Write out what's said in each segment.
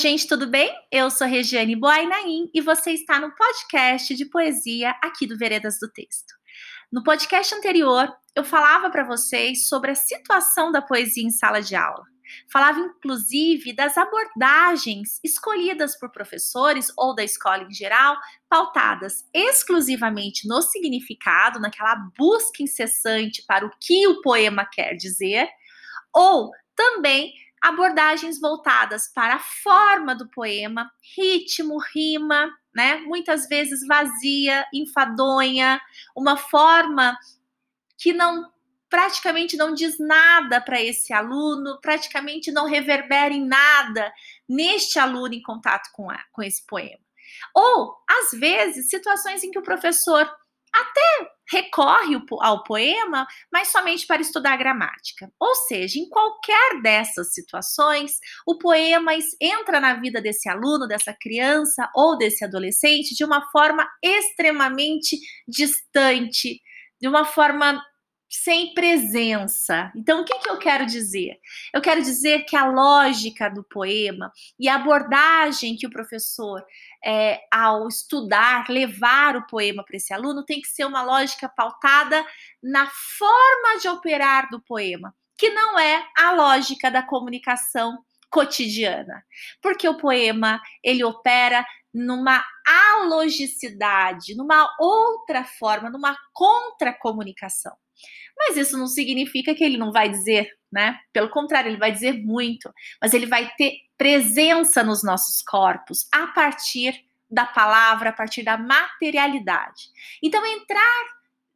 Gente, tudo bem? Eu sou Regiane Boainaim e você está no podcast de poesia aqui do Veredas do Texto. No podcast anterior, eu falava para vocês sobre a situação da poesia em sala de aula. Falava inclusive das abordagens escolhidas por professores ou da escola em geral, pautadas exclusivamente no significado, naquela busca incessante para o que o poema quer dizer, ou também abordagens voltadas para a forma do poema, ritmo, rima, né? Muitas vezes vazia, enfadonha, uma forma que não praticamente não diz nada para esse aluno, praticamente não reverbera em nada neste aluno em contato com, a, com esse poema. Ou, às vezes, situações em que o professor até recorre ao poema, mas somente para estudar gramática. Ou seja, em qualquer dessas situações, o poema entra na vida desse aluno, dessa criança ou desse adolescente de uma forma extremamente distante, de uma forma sem presença. Então, o que, que eu quero dizer? Eu quero dizer que a lógica do poema e a abordagem que o professor, é, ao estudar, levar o poema para esse aluno, tem que ser uma lógica pautada na forma de operar do poema, que não é a lógica da comunicação cotidiana. Porque o poema, ele opera numa alogicidade, numa outra forma, numa contra-comunicação. Mas isso não significa que ele não vai dizer, né? Pelo contrário, ele vai dizer muito, mas ele vai ter presença nos nossos corpos a partir da palavra, a partir da materialidade. Então, entrar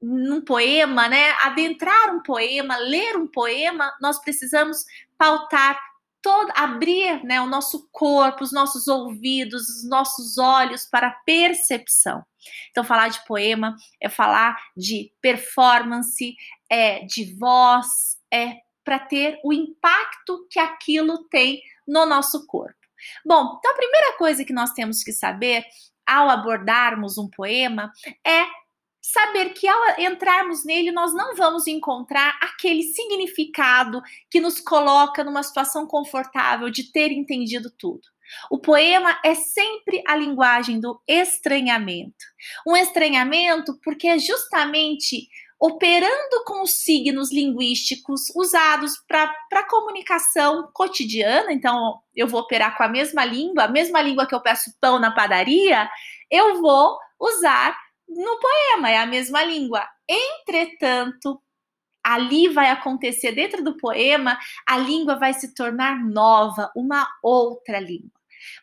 num poema, né? Adentrar um poema, ler um poema, nós precisamos pautar todo, abrir né, o nosso corpo, os nossos ouvidos, os nossos olhos para a percepção. Então, falar de poema é falar de performance, é de voz, é para ter o impacto que aquilo tem no nosso corpo. Bom, então a primeira coisa que nós temos que saber ao abordarmos um poema é saber que ao entrarmos nele nós não vamos encontrar aquele significado que nos coloca numa situação confortável de ter entendido tudo. O poema é sempre a linguagem do estranhamento. Um estranhamento porque é justamente operando com os signos linguísticos usados para comunicação cotidiana. Então, eu vou operar com a mesma língua, a mesma língua que eu peço pão na padaria, eu vou usar no poema, é a mesma língua. Entretanto, ali vai acontecer dentro do poema, a língua vai se tornar nova, uma outra língua.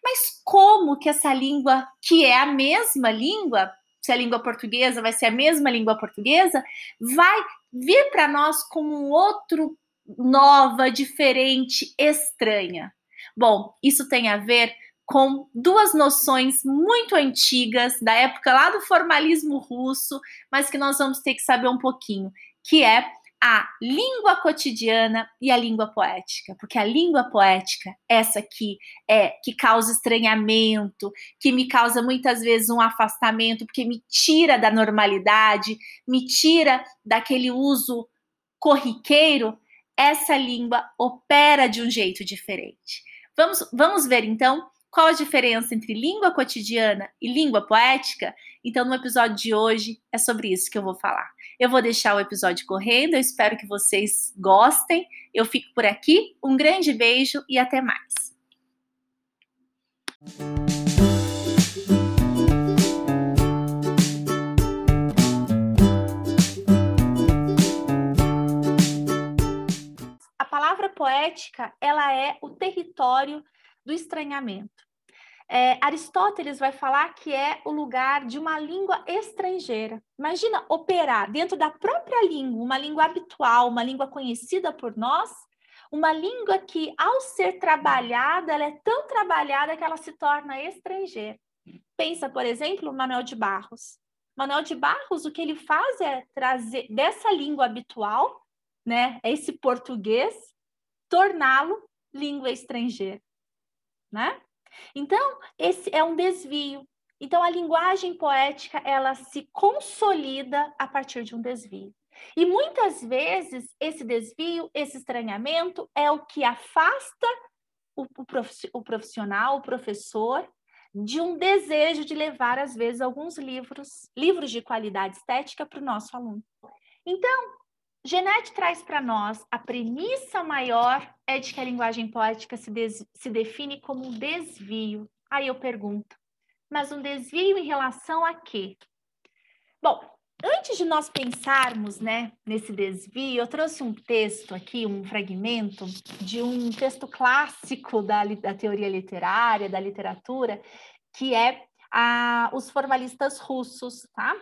Mas como que essa língua, que é a mesma língua, se a língua portuguesa vai ser a mesma língua portuguesa, vai vir para nós como um outro nova, diferente, estranha. Bom, isso tem a ver com duas noções muito antigas, da época lá do formalismo russo, mas que nós vamos ter que saber um pouquinho, que é a língua cotidiana e a língua poética, porque a língua poética, essa aqui é que causa estranhamento, que me causa muitas vezes um afastamento, porque me tira da normalidade, me tira daquele uso corriqueiro, essa língua opera de um jeito diferente. Vamos, vamos ver então qual a diferença entre língua cotidiana e língua poética? Então, no episódio de hoje é sobre isso que eu vou falar. Eu vou deixar o episódio correndo, eu espero que vocês gostem. Eu fico por aqui. Um grande beijo e até mais. A palavra poética, ela é o território do estranhamento. É, Aristóteles vai falar que é o lugar de uma língua estrangeira. Imagina operar dentro da própria língua, uma língua habitual, uma língua conhecida por nós, uma língua que, ao ser trabalhada, ela é tão trabalhada que ela se torna estrangeira. Pensa, por exemplo, Manuel de Barros. Manuel de Barros, o que ele faz é trazer dessa língua habitual, né, esse português, torná-lo língua estrangeira né? Então, esse é um desvio. Então, a linguagem poética, ela se consolida a partir de um desvio. E muitas vezes, esse desvio, esse estranhamento, é o que afasta o profissional, o professor, de um desejo de levar, às vezes, alguns livros, livros de qualidade estética para o nosso aluno. Então, Genete traz para nós a premissa maior é de que a linguagem poética se, des, se define como um desvio. Aí eu pergunto, mas um desvio em relação a quê? Bom, antes de nós pensarmos né, nesse desvio, eu trouxe um texto aqui, um fragmento de um texto clássico da, da teoria literária, da literatura, que é a, os formalistas russos, tá?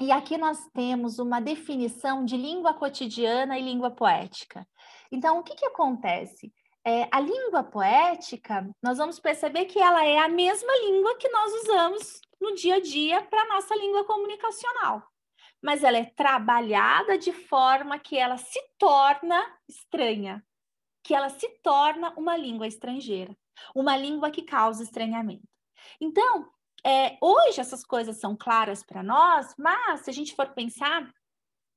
E aqui nós temos uma definição de língua cotidiana e língua poética. Então, o que, que acontece? É, a língua poética, nós vamos perceber que ela é a mesma língua que nós usamos no dia a dia para a nossa língua comunicacional. Mas ela é trabalhada de forma que ela se torna estranha, que ela se torna uma língua estrangeira, uma língua que causa estranhamento. Então, é, hoje essas coisas são claras para nós, mas se a gente for pensar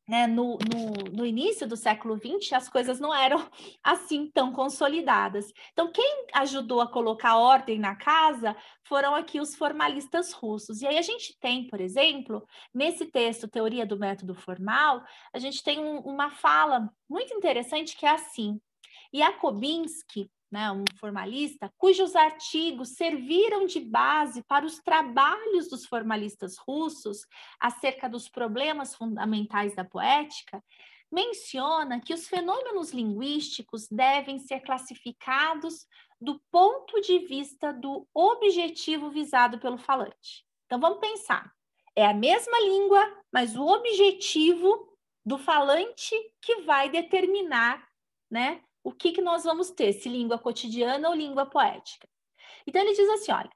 né, no, no, no, início do século XX, as coisas não eram assim tão consolidadas. Então, quem ajudou a colocar ordem na casa foram aqui os formalistas russos. E aí a gente tem, por exemplo, nesse texto, Teoria do Método Formal, a gente tem um, uma fala muito interessante que é assim. Jakobinsky, né, um formalista, cujos artigos serviram de base para os trabalhos dos formalistas russos acerca dos problemas fundamentais da poética, menciona que os fenômenos linguísticos devem ser classificados do ponto de vista do objetivo visado pelo falante. Então vamos pensar. É a mesma língua, mas o objetivo do falante que vai determinar, né, o que, que nós vamos ter, se língua cotidiana ou língua poética. Então, ele diz assim: olha,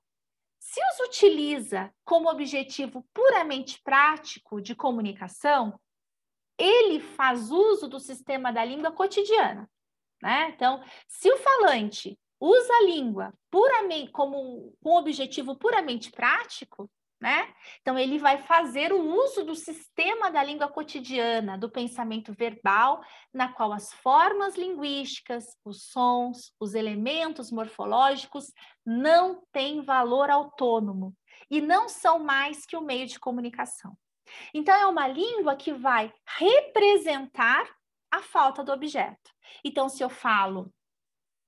se os utiliza como objetivo puramente prático de comunicação, ele faz uso do sistema da língua cotidiana. Né? Então, se o falante usa a língua puramente como um objetivo puramente prático, né? Então, ele vai fazer o uso do sistema da língua cotidiana, do pensamento verbal, na qual as formas linguísticas, os sons, os elementos morfológicos não têm valor autônomo e não são mais que o um meio de comunicação. Então, é uma língua que vai representar a falta do objeto. Então, se eu falo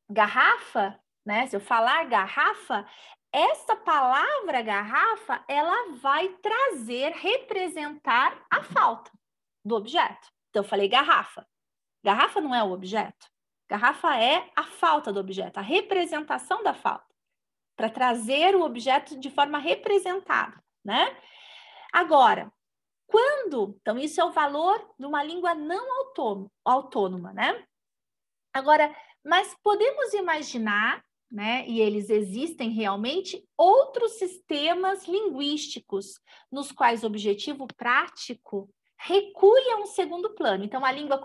garrafa, né? Se eu falar garrafa, essa palavra garrafa, ela vai trazer, representar a falta do objeto. Então, eu falei garrafa. Garrafa não é o objeto. Garrafa é a falta do objeto, a representação da falta, para trazer o objeto de forma representada, né? Agora, quando, então isso é o valor de uma língua não autônoma, né? Agora, mas podemos imaginar né? E eles existem realmente outros sistemas linguísticos nos quais o objetivo prático recua um segundo plano. Então, a língua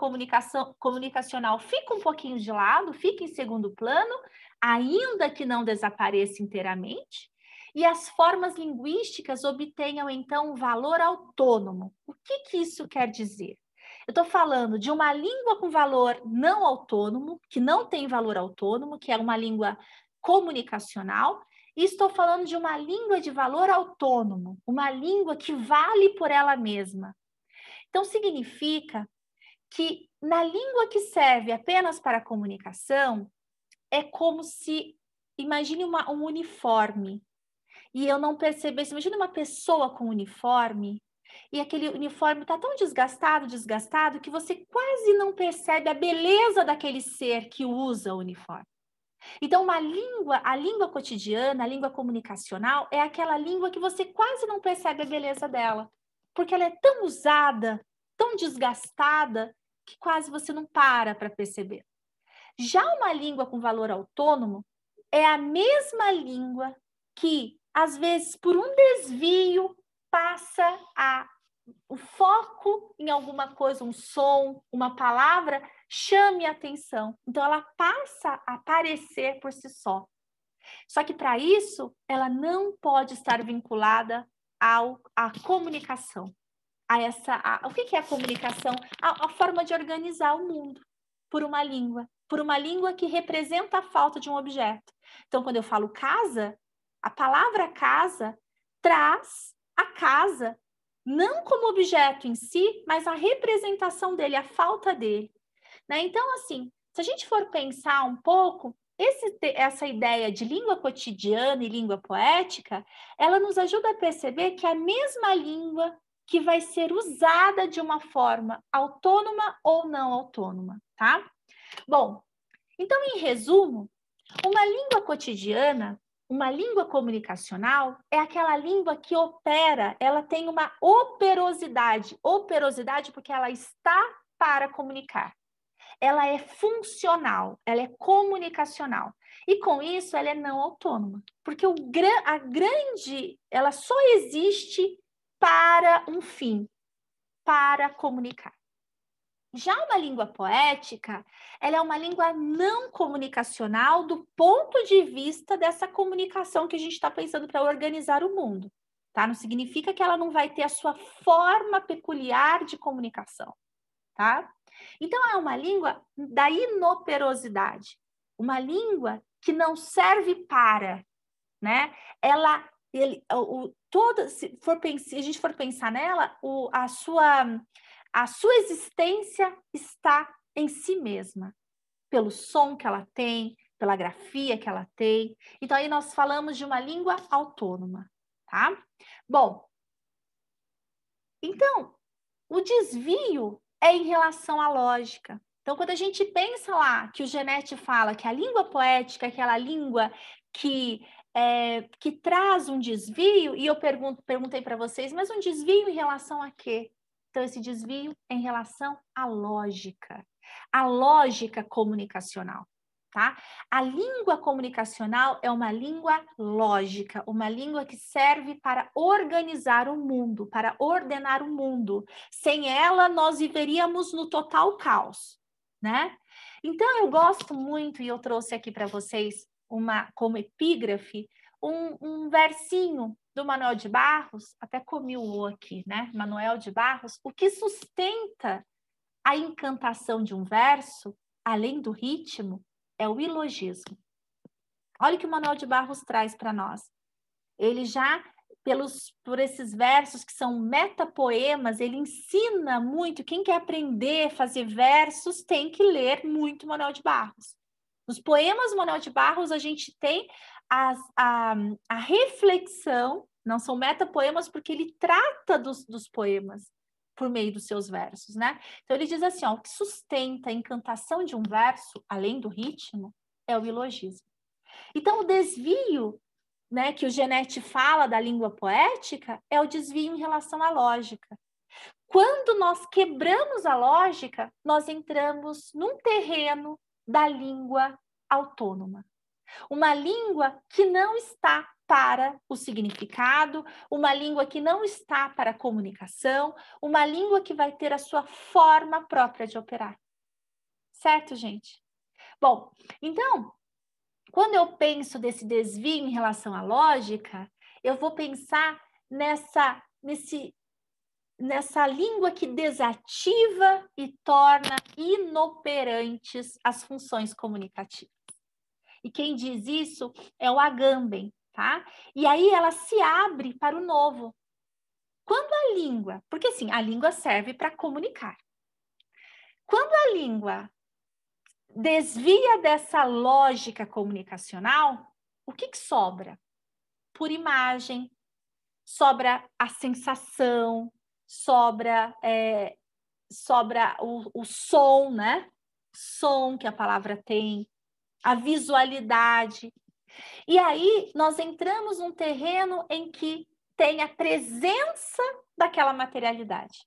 comunicacional fica um pouquinho de lado, fica em segundo plano, ainda que não desapareça inteiramente, e as formas linguísticas obtenham, então, um valor autônomo. O que, que isso quer dizer? Eu estou falando de uma língua com valor não autônomo, que não tem valor autônomo, que é uma língua comunicacional, e estou falando de uma língua de valor autônomo, uma língua que vale por ela mesma. Então, significa que na língua que serve apenas para comunicação, é como se, imagine uma, um uniforme, e eu não percebesse, imagine uma pessoa com uniforme, e aquele uniforme está tão desgastado, desgastado, que você quase não percebe a beleza daquele ser que usa o uniforme. Então, uma língua, a língua cotidiana, a língua comunicacional, é aquela língua que você quase não percebe a beleza dela, porque ela é tão usada, tão desgastada, que quase você não para para perceber. Já uma língua com valor autônomo é a mesma língua que, às vezes, por um desvio, passa a o foco em alguma coisa, um som, uma palavra, chame a atenção. Então, ela passa a aparecer por si só. Só que para isso, ela não pode estar vinculada ao, à comunicação. A essa, a, o que, que é a comunicação? A, a forma de organizar o mundo por uma língua. por uma língua que representa a falta de um objeto. Então, quando eu falo casa, a palavra casa traz a casa, não como objeto em si, mas a representação dele, a falta dele. Né? Então, assim, se a gente for pensar um pouco, esse, essa ideia de língua cotidiana e língua poética, ela nos ajuda a perceber que a mesma língua que vai ser usada de uma forma autônoma ou não autônoma, tá? Bom, então, em resumo, uma língua cotidiana, uma língua comunicacional, é aquela língua que opera, ela tem uma operosidade. Operosidade porque ela está para comunicar. Ela é funcional, ela é comunicacional. E com isso, ela é não autônoma. Porque o, a grande, ela só existe para um fim, para comunicar. Já uma língua poética, ela é uma língua não comunicacional do ponto de vista dessa comunicação que a gente está pensando para organizar o mundo. Tá? Não significa que ela não vai ter a sua forma peculiar de comunicação. Tá? Então, é uma língua da inoperosidade, uma língua que não serve para, né? Ela, ele, o, toda, se for se a gente for pensar nela, o, a sua a sua existência está em si mesma, pelo som que ela tem, pela grafia que ela tem. Então, aí nós falamos de uma língua autônoma, tá? Bom, então, o desvio é em relação à lógica. Então, quando a gente pensa lá que o Genete fala que a língua poética é aquela língua que, é, que traz um desvio, e eu pergunto, perguntei para vocês, mas um desvio em relação a quê? Então, esse desvio em relação à lógica, a lógica comunicacional. Tá? A língua comunicacional é uma língua lógica, uma língua que serve para organizar o mundo, para ordenar o mundo. Sem ela, nós viveríamos no total caos, né? Então, eu gosto muito, e eu trouxe aqui para vocês uma como epígrafe, um, um versinho do Manuel de Barros, até comi o O aqui, né? Manuel de Barros, o que sustenta a encantação de um verso, além do ritmo, é o ilogismo. Olha o que o Manuel de Barros traz para nós. Ele já, pelos, por esses versos que são metapoemas, ele ensina muito. Quem quer aprender a fazer versos tem que ler muito Manuel de Barros. Nos poemas Manuel de Barros, a gente tem as, a, a reflexão, não são metapoemas, porque ele trata dos, dos poemas por meio dos seus versos, né? Então ele diz assim, ó, o que sustenta a encantação de um verso, além do ritmo, é o ilogismo. Então o desvio, né, que o Genete fala da língua poética, é o desvio em relação à lógica. Quando nós quebramos a lógica, nós entramos num terreno da língua autônoma. Uma língua que não está para o significado, uma língua que não está para a comunicação, uma língua que vai ter a sua forma própria de operar. Certo, gente? Bom, então, quando eu penso desse desvio em relação à lógica, eu vou pensar nessa nesse nessa língua que desativa e torna inoperantes as funções comunicativas. E quem diz isso é o Agamben, tá? E aí ela se abre para o novo. Quando a língua, porque assim, a língua serve para comunicar. Quando a língua desvia dessa lógica comunicacional, o que, que sobra? Por imagem, sobra a sensação, sobra, é, sobra o, o som, né? Som que a palavra tem, a visualidade. E aí nós entramos num terreno em que tem a presença daquela materialidade.